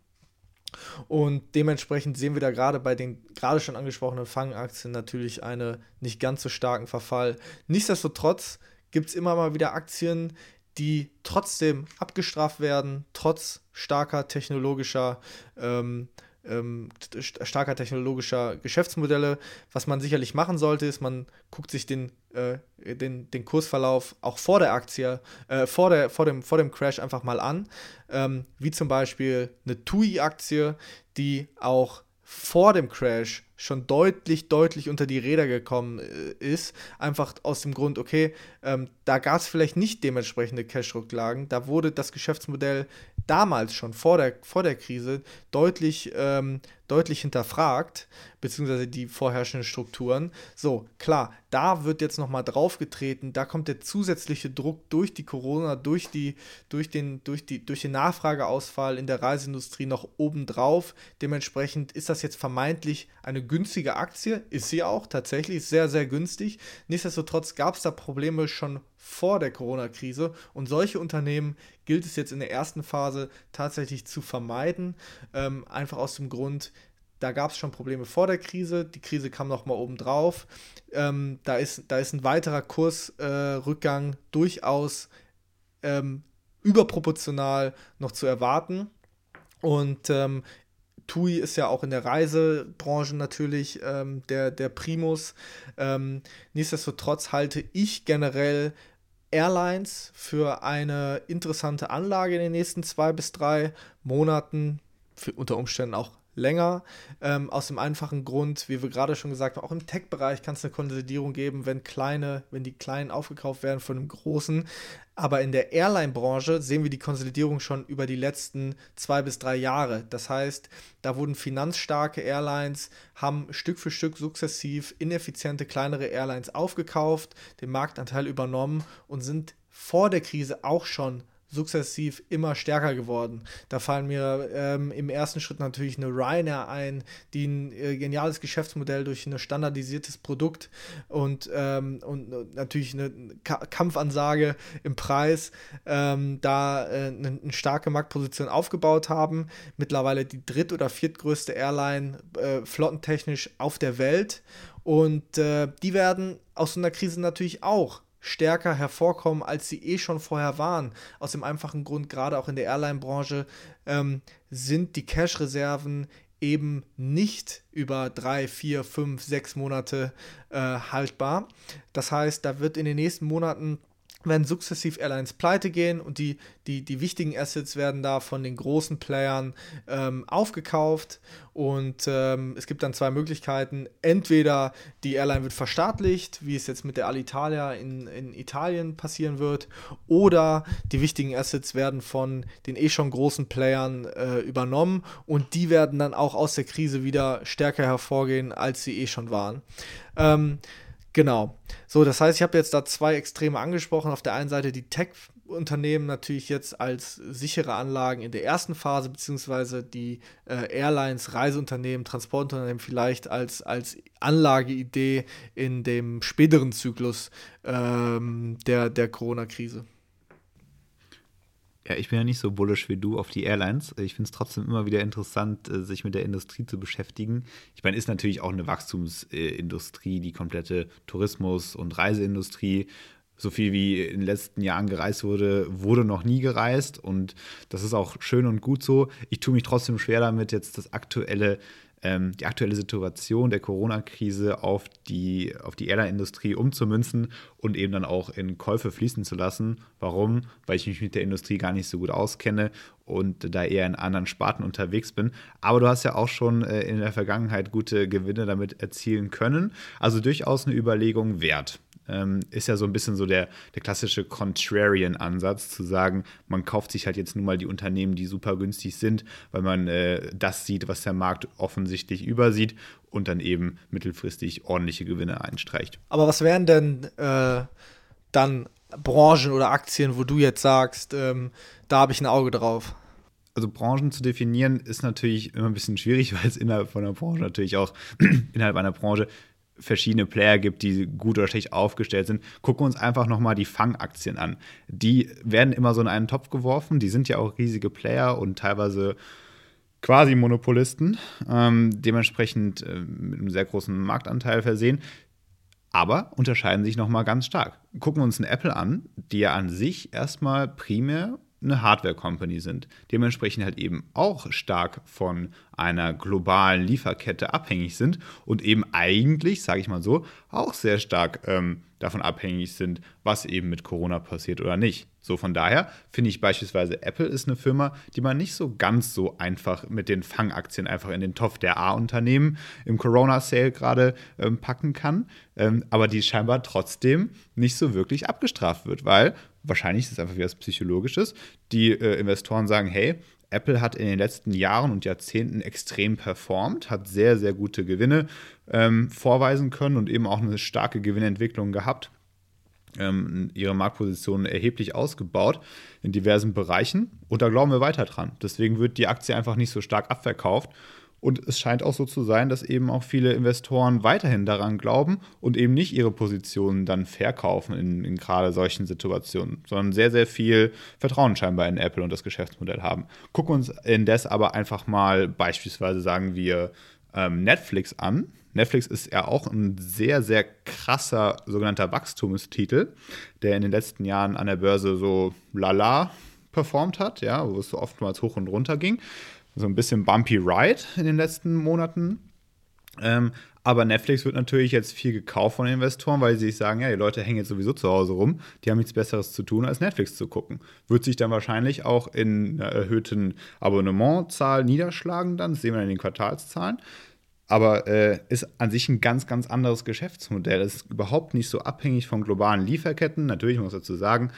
Und dementsprechend sehen wir da gerade bei den gerade schon angesprochenen Fangaktien natürlich einen nicht ganz so starken Verfall. Nichtsdestotrotz gibt es immer mal wieder Aktien, die trotzdem abgestraft werden, trotz starker technologischer ähm, ähm, starker technologischer Geschäftsmodelle. Was man sicherlich machen sollte, ist, man guckt sich den, äh, den, den Kursverlauf auch vor der Aktie, äh, vor, der, vor, dem, vor dem Crash einfach mal an. Ähm, wie zum Beispiel eine TUI-Aktie, die auch vor dem Crash schon deutlich, deutlich unter die Räder gekommen äh, ist. Einfach aus dem Grund, okay, ähm, da gab es vielleicht nicht dementsprechende Cash-Rücklagen. Da wurde das Geschäftsmodell damals schon vor der, vor der Krise deutlich, ähm, deutlich hinterfragt, beziehungsweise die vorherrschenden Strukturen. So, klar, da wird jetzt nochmal draufgetreten, da kommt der zusätzliche Druck durch die Corona, durch, die, durch, den, durch, die, durch den Nachfrageausfall in der Reiseindustrie noch obendrauf. Dementsprechend ist das jetzt vermeintlich eine günstige Aktie, ist sie auch tatsächlich sehr, sehr günstig. Nichtsdestotrotz gab es da Probleme schon vor der Corona-Krise und solche Unternehmen gilt es jetzt in der ersten Phase tatsächlich zu vermeiden. Ähm, einfach aus dem Grund, da gab es schon Probleme vor der Krise, die Krise kam nochmal oben drauf. Ähm, da, ist, da ist ein weiterer Kursrückgang äh, durchaus ähm, überproportional noch zu erwarten. Und ähm, TUI ist ja auch in der Reisebranche natürlich ähm, der, der Primus. Ähm, nichtsdestotrotz halte ich generell Airlines für eine interessante Anlage in den nächsten zwei bis drei Monaten, für unter Umständen auch länger. Ähm, aus dem einfachen Grund, wie wir gerade schon gesagt haben, auch im Tech-Bereich kann es eine Konsolidierung geben, wenn kleine, wenn die Kleinen aufgekauft werden von dem Großen. Aber in der Airline-Branche sehen wir die Konsolidierung schon über die letzten zwei bis drei Jahre. Das heißt, da wurden finanzstarke Airlines, haben Stück für Stück sukzessiv ineffiziente kleinere Airlines aufgekauft, den Marktanteil übernommen und sind vor der Krise auch schon sukzessiv immer stärker geworden. Da fallen mir ähm, im ersten Schritt natürlich eine Ryanair ein, die ein äh, geniales Geschäftsmodell durch ein standardisiertes Produkt und, ähm, und natürlich eine Ka Kampfansage im Preis ähm, da äh, eine, eine, starke Marktposition aufgebaut haben. Mittlerweile die dritt- oder viertgrößte Airline äh, flottentechnisch auf der Welt. Und äh, die werden aus so einer Krise natürlich auch stärker hervorkommen, als sie eh schon vorher waren. Aus dem einfachen Grund, gerade auch in der Airline-Branche, ähm, sind die Cash-Reserven eben nicht über drei, vier, fünf, sechs Monate äh, haltbar. Das heißt, da wird in den nächsten Monaten werden sukzessiv Airlines pleite gehen und die, die, die wichtigen Assets werden da von den großen Playern ähm, aufgekauft. Und ähm, es gibt dann zwei Möglichkeiten. Entweder die Airline wird verstaatlicht, wie es jetzt mit der Alitalia in, in Italien passieren wird, oder die wichtigen Assets werden von den eh schon großen Playern äh, übernommen und die werden dann auch aus der Krise wieder stärker hervorgehen, als sie eh schon waren. Ähm, Genau. So, das heißt, ich habe jetzt da zwei Extreme angesprochen. Auf der einen Seite die Tech-Unternehmen natürlich jetzt als sichere Anlagen in der ersten Phase, beziehungsweise die äh, Airlines, Reiseunternehmen, Transportunternehmen vielleicht als, als Anlageidee in dem späteren Zyklus ähm, der, der Corona-Krise. Ja, ich bin ja nicht so bullish wie du auf die Airlines. Ich finde es trotzdem immer wieder interessant, äh, sich mit der Industrie zu beschäftigen. Ich meine, ist natürlich auch eine Wachstumsindustrie, die komplette Tourismus- und Reiseindustrie. So viel wie in den letzten Jahren gereist wurde, wurde noch nie gereist. Und das ist auch schön und gut so. Ich tue mich trotzdem schwer damit, jetzt das aktuelle ähm, die aktuelle Situation der Corona-Krise auf die, auf die Airline-Industrie umzumünzen und eben dann auch in Käufe fließen zu lassen. Warum? Weil ich mich mit der Industrie gar nicht so gut auskenne und da eher in anderen Sparten unterwegs bin. Aber du hast ja auch schon äh, in der Vergangenheit gute Gewinne damit erzielen können. Also durchaus eine Überlegung wert ähm, ist ja so ein bisschen so der, der klassische Contrarian-Ansatz, zu sagen, man kauft sich halt jetzt nun mal die Unternehmen, die super günstig sind, weil man äh, das sieht, was der Markt offensichtlich übersieht und dann eben mittelfristig ordentliche Gewinne einstreicht. Aber was wären denn äh, dann Branchen oder Aktien, wo du jetzt sagst, ähm, da habe ich ein Auge drauf? also Branchen zu definieren ist natürlich immer ein bisschen schwierig, weil es innerhalb von einer Branche natürlich auch innerhalb einer Branche verschiedene Player gibt, die gut oder schlecht aufgestellt sind. Gucken wir uns einfach nochmal die Fangaktien an. Die werden immer so in einen Topf geworfen. Die sind ja auch riesige Player und teilweise quasi Monopolisten, ähm, dementsprechend äh, mit einem sehr großen Marktanteil versehen, aber unterscheiden sich nochmal ganz stark. Gucken wir uns einen Apple an, die ja an sich erstmal primär eine Hardware-Company sind. Dementsprechend halt eben auch stark von einer globalen Lieferkette abhängig sind und eben eigentlich, sage ich mal so, auch sehr stark ähm, davon abhängig sind, was eben mit Corona passiert oder nicht. So von daher finde ich beispielsweise Apple ist eine Firma, die man nicht so ganz so einfach mit den Fangaktien einfach in den Topf der A-Unternehmen im Corona-Sale gerade ähm, packen kann, ähm, aber die scheinbar trotzdem nicht so wirklich abgestraft wird, weil wahrscheinlich ist es einfach wie was Psychologisches. Die äh, Investoren sagen, hey, Apple hat in den letzten Jahren und Jahrzehnten extrem performt, hat sehr, sehr gute Gewinne ähm, vorweisen können und eben auch eine starke Gewinnentwicklung gehabt. Ähm, ihre Marktposition erheblich ausgebaut in diversen Bereichen und da glauben wir weiter dran. Deswegen wird die Aktie einfach nicht so stark abverkauft und es scheint auch so zu sein, dass eben auch viele Investoren weiterhin daran glauben und eben nicht ihre Positionen dann verkaufen in, in gerade solchen Situationen, sondern sehr, sehr viel Vertrauen scheinbar in Apple und das Geschäftsmodell haben. Gucken uns indes aber einfach mal beispielsweise, sagen wir, ähm, Netflix an. Netflix ist ja auch ein sehr, sehr krasser sogenannter Wachstumstitel, der in den letzten Jahren an der Börse so lala performt hat, ja, wo es so oftmals hoch und runter ging so ein bisschen bumpy ride in den letzten Monaten. Ähm, aber Netflix wird natürlich jetzt viel gekauft von Investoren, weil sie sich sagen, ja, die Leute hängen jetzt sowieso zu Hause rum, die haben nichts Besseres zu tun, als Netflix zu gucken. Wird sich dann wahrscheinlich auch in einer erhöhten Abonnementzahl niederschlagen, dann das sehen wir in den Quartalszahlen. Aber äh, ist an sich ein ganz, ganz anderes Geschäftsmodell. Es ist überhaupt nicht so abhängig von globalen Lieferketten. Natürlich muss man dazu sagen,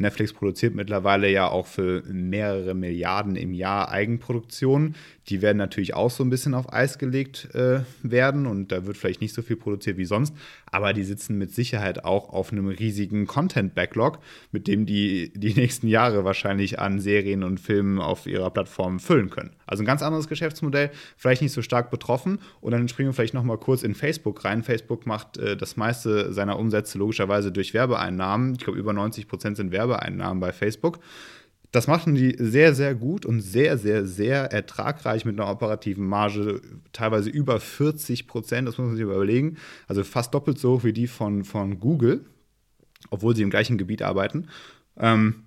Netflix produziert mittlerweile ja auch für mehrere Milliarden im Jahr Eigenproduktionen. Die werden natürlich auch so ein bisschen auf Eis gelegt äh, werden und da wird vielleicht nicht so viel produziert wie sonst, aber die sitzen mit Sicherheit auch auf einem riesigen Content-Backlog, mit dem die die nächsten Jahre wahrscheinlich an Serien und Filmen auf ihrer Plattform füllen können. Also ein ganz anderes Geschäftsmodell, vielleicht nicht so stark betroffen. Und dann springen wir vielleicht noch mal kurz in Facebook rein. Facebook macht äh, das meiste seiner Umsätze logischerweise durch Werbeeinnahmen. Ich glaube, über 90 Prozent sind Werbeeinnahmen bei Facebook. Das machen die sehr, sehr gut und sehr, sehr, sehr ertragreich mit einer operativen Marge, teilweise über 40 Prozent, das muss man sich überlegen. Also fast doppelt so hoch wie die von, von Google, obwohl sie im gleichen Gebiet arbeiten. Ähm,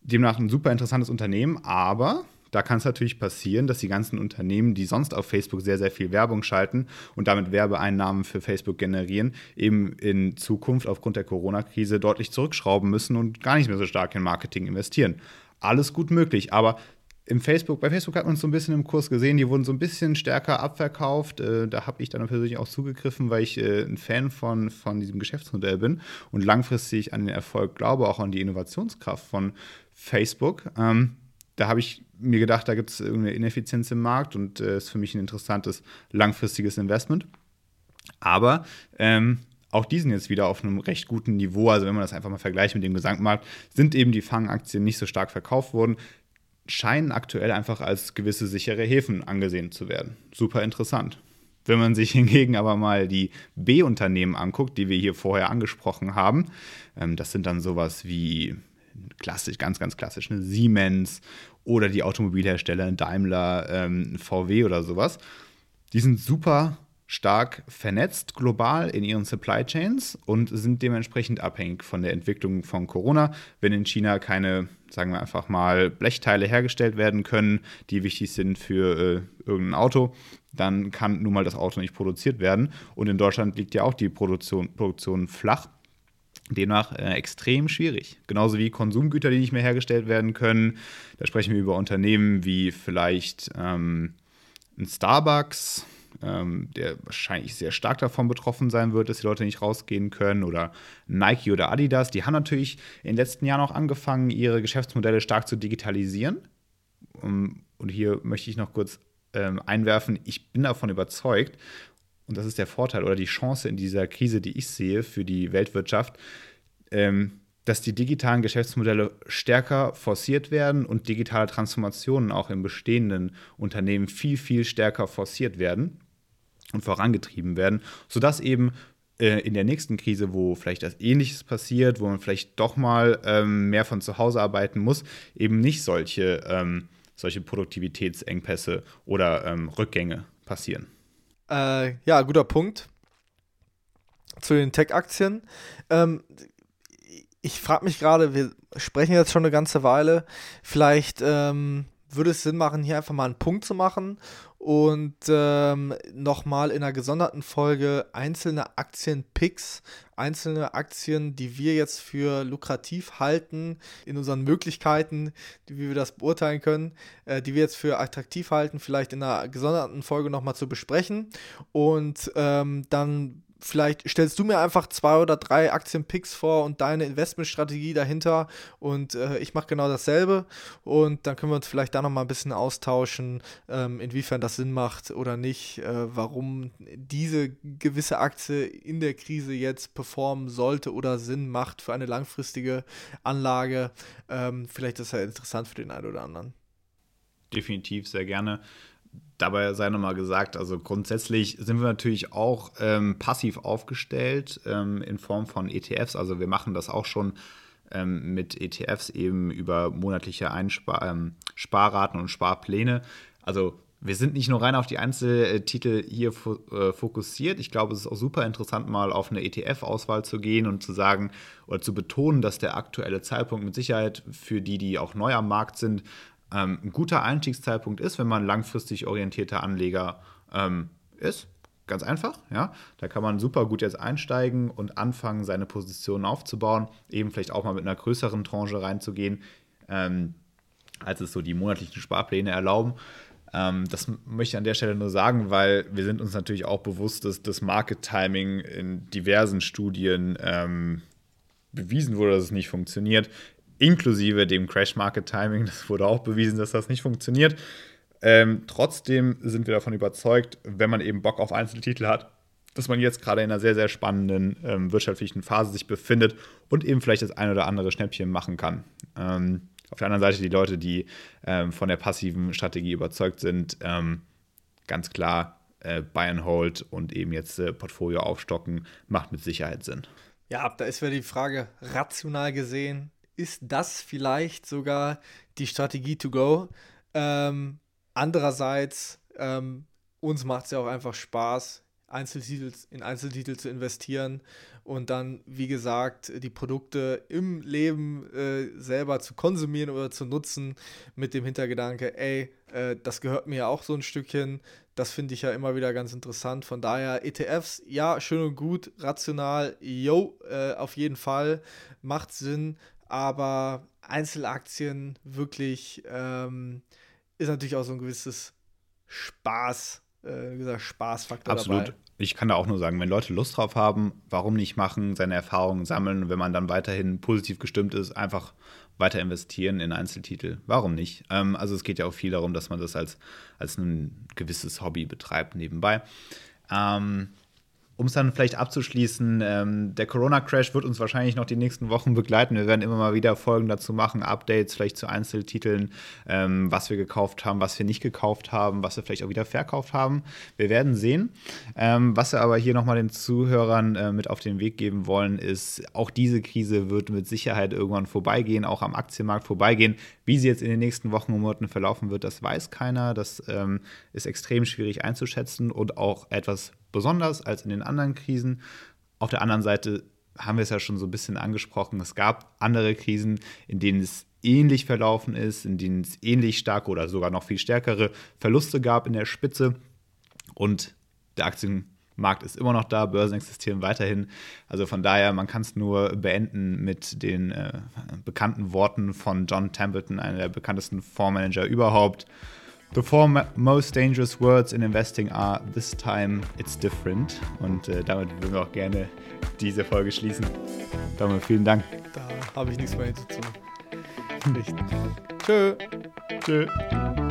demnach ein super interessantes Unternehmen, aber da kann es natürlich passieren, dass die ganzen Unternehmen, die sonst auf Facebook sehr, sehr viel Werbung schalten und damit Werbeeinnahmen für Facebook generieren, eben in Zukunft aufgrund der Corona-Krise deutlich zurückschrauben müssen und gar nicht mehr so stark in Marketing investieren alles gut möglich. Aber im Facebook, bei Facebook hat man es so ein bisschen im Kurs gesehen, die wurden so ein bisschen stärker abverkauft. Äh, da habe ich dann persönlich auch zugegriffen, weil ich äh, ein Fan von, von diesem Geschäftsmodell bin und langfristig an den Erfolg glaube, auch an die Innovationskraft von Facebook. Ähm, da habe ich mir gedacht, da gibt es irgendeine Ineffizienz im Markt und äh, ist für mich ein interessantes langfristiges Investment. Aber ähm, auch die sind jetzt wieder auf einem recht guten Niveau. Also wenn man das einfach mal vergleicht mit dem Gesamtmarkt, sind eben die Fangaktien nicht so stark verkauft worden, scheinen aktuell einfach als gewisse sichere Häfen angesehen zu werden. Super interessant. Wenn man sich hingegen aber mal die B-Unternehmen anguckt, die wir hier vorher angesprochen haben, ähm, das sind dann sowas wie klassisch, ganz, ganz klassisch, eine Siemens oder die Automobilhersteller Daimler, ähm, VW oder sowas. Die sind super stark vernetzt global in ihren Supply Chains und sind dementsprechend abhängig von der Entwicklung von Corona. Wenn in China keine, sagen wir einfach mal, Blechteile hergestellt werden können, die wichtig sind für äh, irgendein Auto, dann kann nun mal das Auto nicht produziert werden. Und in Deutschland liegt ja auch die Produktion, Produktion flach. Demnach äh, extrem schwierig. Genauso wie Konsumgüter, die nicht mehr hergestellt werden können. Da sprechen wir über Unternehmen wie vielleicht ähm, ein Starbucks, ähm, der wahrscheinlich sehr stark davon betroffen sein wird, dass die Leute nicht rausgehen können. Oder Nike oder Adidas, die haben natürlich in den letzten Jahren auch angefangen, ihre Geschäftsmodelle stark zu digitalisieren. Um, und hier möchte ich noch kurz ähm, einwerfen, ich bin davon überzeugt, und das ist der Vorteil oder die Chance in dieser Krise, die ich sehe für die Weltwirtschaft, ähm, dass die digitalen Geschäftsmodelle stärker forciert werden und digitale Transformationen auch in bestehenden Unternehmen viel, viel stärker forciert werden und vorangetrieben werden, sodass eben äh, in der nächsten Krise, wo vielleicht das Ähnliches passiert, wo man vielleicht doch mal ähm, mehr von zu Hause arbeiten muss, eben nicht solche ähm, solche Produktivitätsengpässe oder ähm, Rückgänge passieren. Äh, ja, guter Punkt. Zu den Tech-Aktien. Ähm, ich frage mich gerade, wir sprechen jetzt schon eine ganze Weile, vielleicht ähm, würde es Sinn machen, hier einfach mal einen Punkt zu machen und ähm, nochmal in einer gesonderten Folge einzelne Aktienpicks, einzelne Aktien, die wir jetzt für lukrativ halten, in unseren Möglichkeiten, wie wir das beurteilen können, äh, die wir jetzt für attraktiv halten, vielleicht in einer gesonderten Folge nochmal zu besprechen. Und ähm, dann vielleicht stellst du mir einfach zwei oder drei Aktienpicks vor und deine Investmentstrategie dahinter und äh, ich mache genau dasselbe und dann können wir uns vielleicht da nochmal ein bisschen austauschen, ähm, inwiefern das Sinn macht oder nicht, äh, warum diese gewisse Aktie in der Krise jetzt performen sollte oder Sinn macht für eine langfristige Anlage. Ähm, vielleicht ist das ja interessant für den einen oder anderen. Definitiv, sehr gerne dabei sei nochmal gesagt, also grundsätzlich sind wir natürlich auch ähm, passiv aufgestellt ähm, in Form von ETFs. Also wir machen das auch schon ähm, mit ETFs eben über monatliche Einsparraten ähm, und Sparpläne. Also wir sind nicht nur rein auf die Einzeltitel hier äh, fokussiert. Ich glaube, es ist auch super interessant, mal auf eine ETF-Auswahl zu gehen und zu sagen oder zu betonen, dass der aktuelle Zeitpunkt mit Sicherheit für die, die auch neu am Markt sind, ähm, ein guter Einstiegszeitpunkt ist, wenn man langfristig orientierter Anleger ähm, ist. Ganz einfach, ja. Da kann man super gut jetzt einsteigen und anfangen, seine Positionen aufzubauen, eben vielleicht auch mal mit einer größeren Tranche reinzugehen, ähm, als es so die monatlichen Sparpläne erlauben. Ähm, das möchte ich an der Stelle nur sagen, weil wir sind uns natürlich auch bewusst, dass das Market Timing in diversen Studien ähm, bewiesen wurde, dass es nicht funktioniert inklusive dem Crash Market Timing. Das wurde auch bewiesen, dass das nicht funktioniert. Ähm, trotzdem sind wir davon überzeugt, wenn man eben Bock auf Einzeltitel hat, dass man jetzt gerade in einer sehr, sehr spannenden ähm, wirtschaftlichen Phase sich befindet und eben vielleicht das ein oder andere Schnäppchen machen kann. Ähm, auf der anderen Seite die Leute, die ähm, von der passiven Strategie überzeugt sind, ähm, ganz klar äh, Buy and Hold und eben jetzt äh, Portfolio aufstocken, macht mit Sicherheit Sinn. Ja, da ist wieder die Frage, rational gesehen, ist das vielleicht sogar die Strategie to go. Ähm, andererseits, ähm, uns macht es ja auch einfach Spaß, Einzeltitel, in Einzeltitel zu investieren und dann, wie gesagt, die Produkte im Leben äh, selber zu konsumieren oder zu nutzen mit dem Hintergedanke, ey, äh, das gehört mir ja auch so ein Stückchen. Das finde ich ja immer wieder ganz interessant. Von daher, ETFs, ja, schön und gut, rational, yo, äh, auf jeden Fall, macht Sinn, aber Einzelaktien wirklich ähm, ist natürlich auch so ein gewisses Spaß, äh, dieser Spaßfaktor Absolut. dabei. Ich kann da auch nur sagen, wenn Leute Lust drauf haben, warum nicht machen, seine Erfahrungen sammeln, wenn man dann weiterhin positiv gestimmt ist, einfach weiter investieren in Einzeltitel. Warum nicht? Ähm, also es geht ja auch viel darum, dass man das als, als ein gewisses Hobby betreibt nebenbei. Ähm, um es dann vielleicht abzuschließen, ähm, der Corona-Crash wird uns wahrscheinlich noch die nächsten Wochen begleiten. Wir werden immer mal wieder Folgen dazu machen, Updates vielleicht zu Einzeltiteln, ähm, was wir gekauft haben, was wir nicht gekauft haben, was wir vielleicht auch wieder verkauft haben. Wir werden sehen. Ähm, was wir aber hier nochmal den Zuhörern äh, mit auf den Weg geben wollen, ist, auch diese Krise wird mit Sicherheit irgendwann vorbeigehen, auch am Aktienmarkt vorbeigehen. Wie sie jetzt in den nächsten Wochen und Monaten verlaufen wird, das weiß keiner. Das ähm, ist extrem schwierig einzuschätzen und auch etwas besonders als in den anderen Krisen. Auf der anderen Seite haben wir es ja schon so ein bisschen angesprochen. Es gab andere Krisen, in denen es ähnlich verlaufen ist, in denen es ähnlich starke oder sogar noch viel stärkere Verluste gab in der Spitze. Und der Aktienmarkt ist immer noch da, Börsen existieren weiterhin. Also von daher, man kann es nur beenden mit den äh, bekannten Worten von John Templeton, einer der bekanntesten Fondsmanager überhaupt. The four most dangerous words in investing are this time it's different. Und äh, damit würden wir auch gerne diese Folge schließen. Damit vielen Dank. Da habe ich nichts mehr hinzuzufügen. Tschö. Tschö.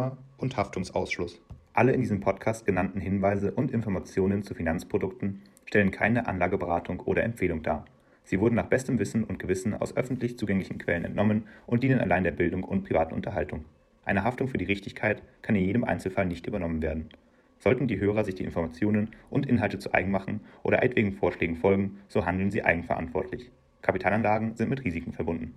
Disclaimer und Haftungsausschluss. Alle in diesem Podcast genannten Hinweise und Informationen zu Finanzprodukten stellen keine Anlageberatung oder Empfehlung dar. Sie wurden nach bestem Wissen und Gewissen aus öffentlich zugänglichen Quellen entnommen und dienen allein der Bildung und privaten Unterhaltung. Eine Haftung für die Richtigkeit kann in jedem Einzelfall nicht übernommen werden. Sollten die Hörer sich die Informationen und Inhalte zu eigen machen oder etwaigen Vorschlägen folgen, so handeln sie eigenverantwortlich. Kapitalanlagen sind mit Risiken verbunden.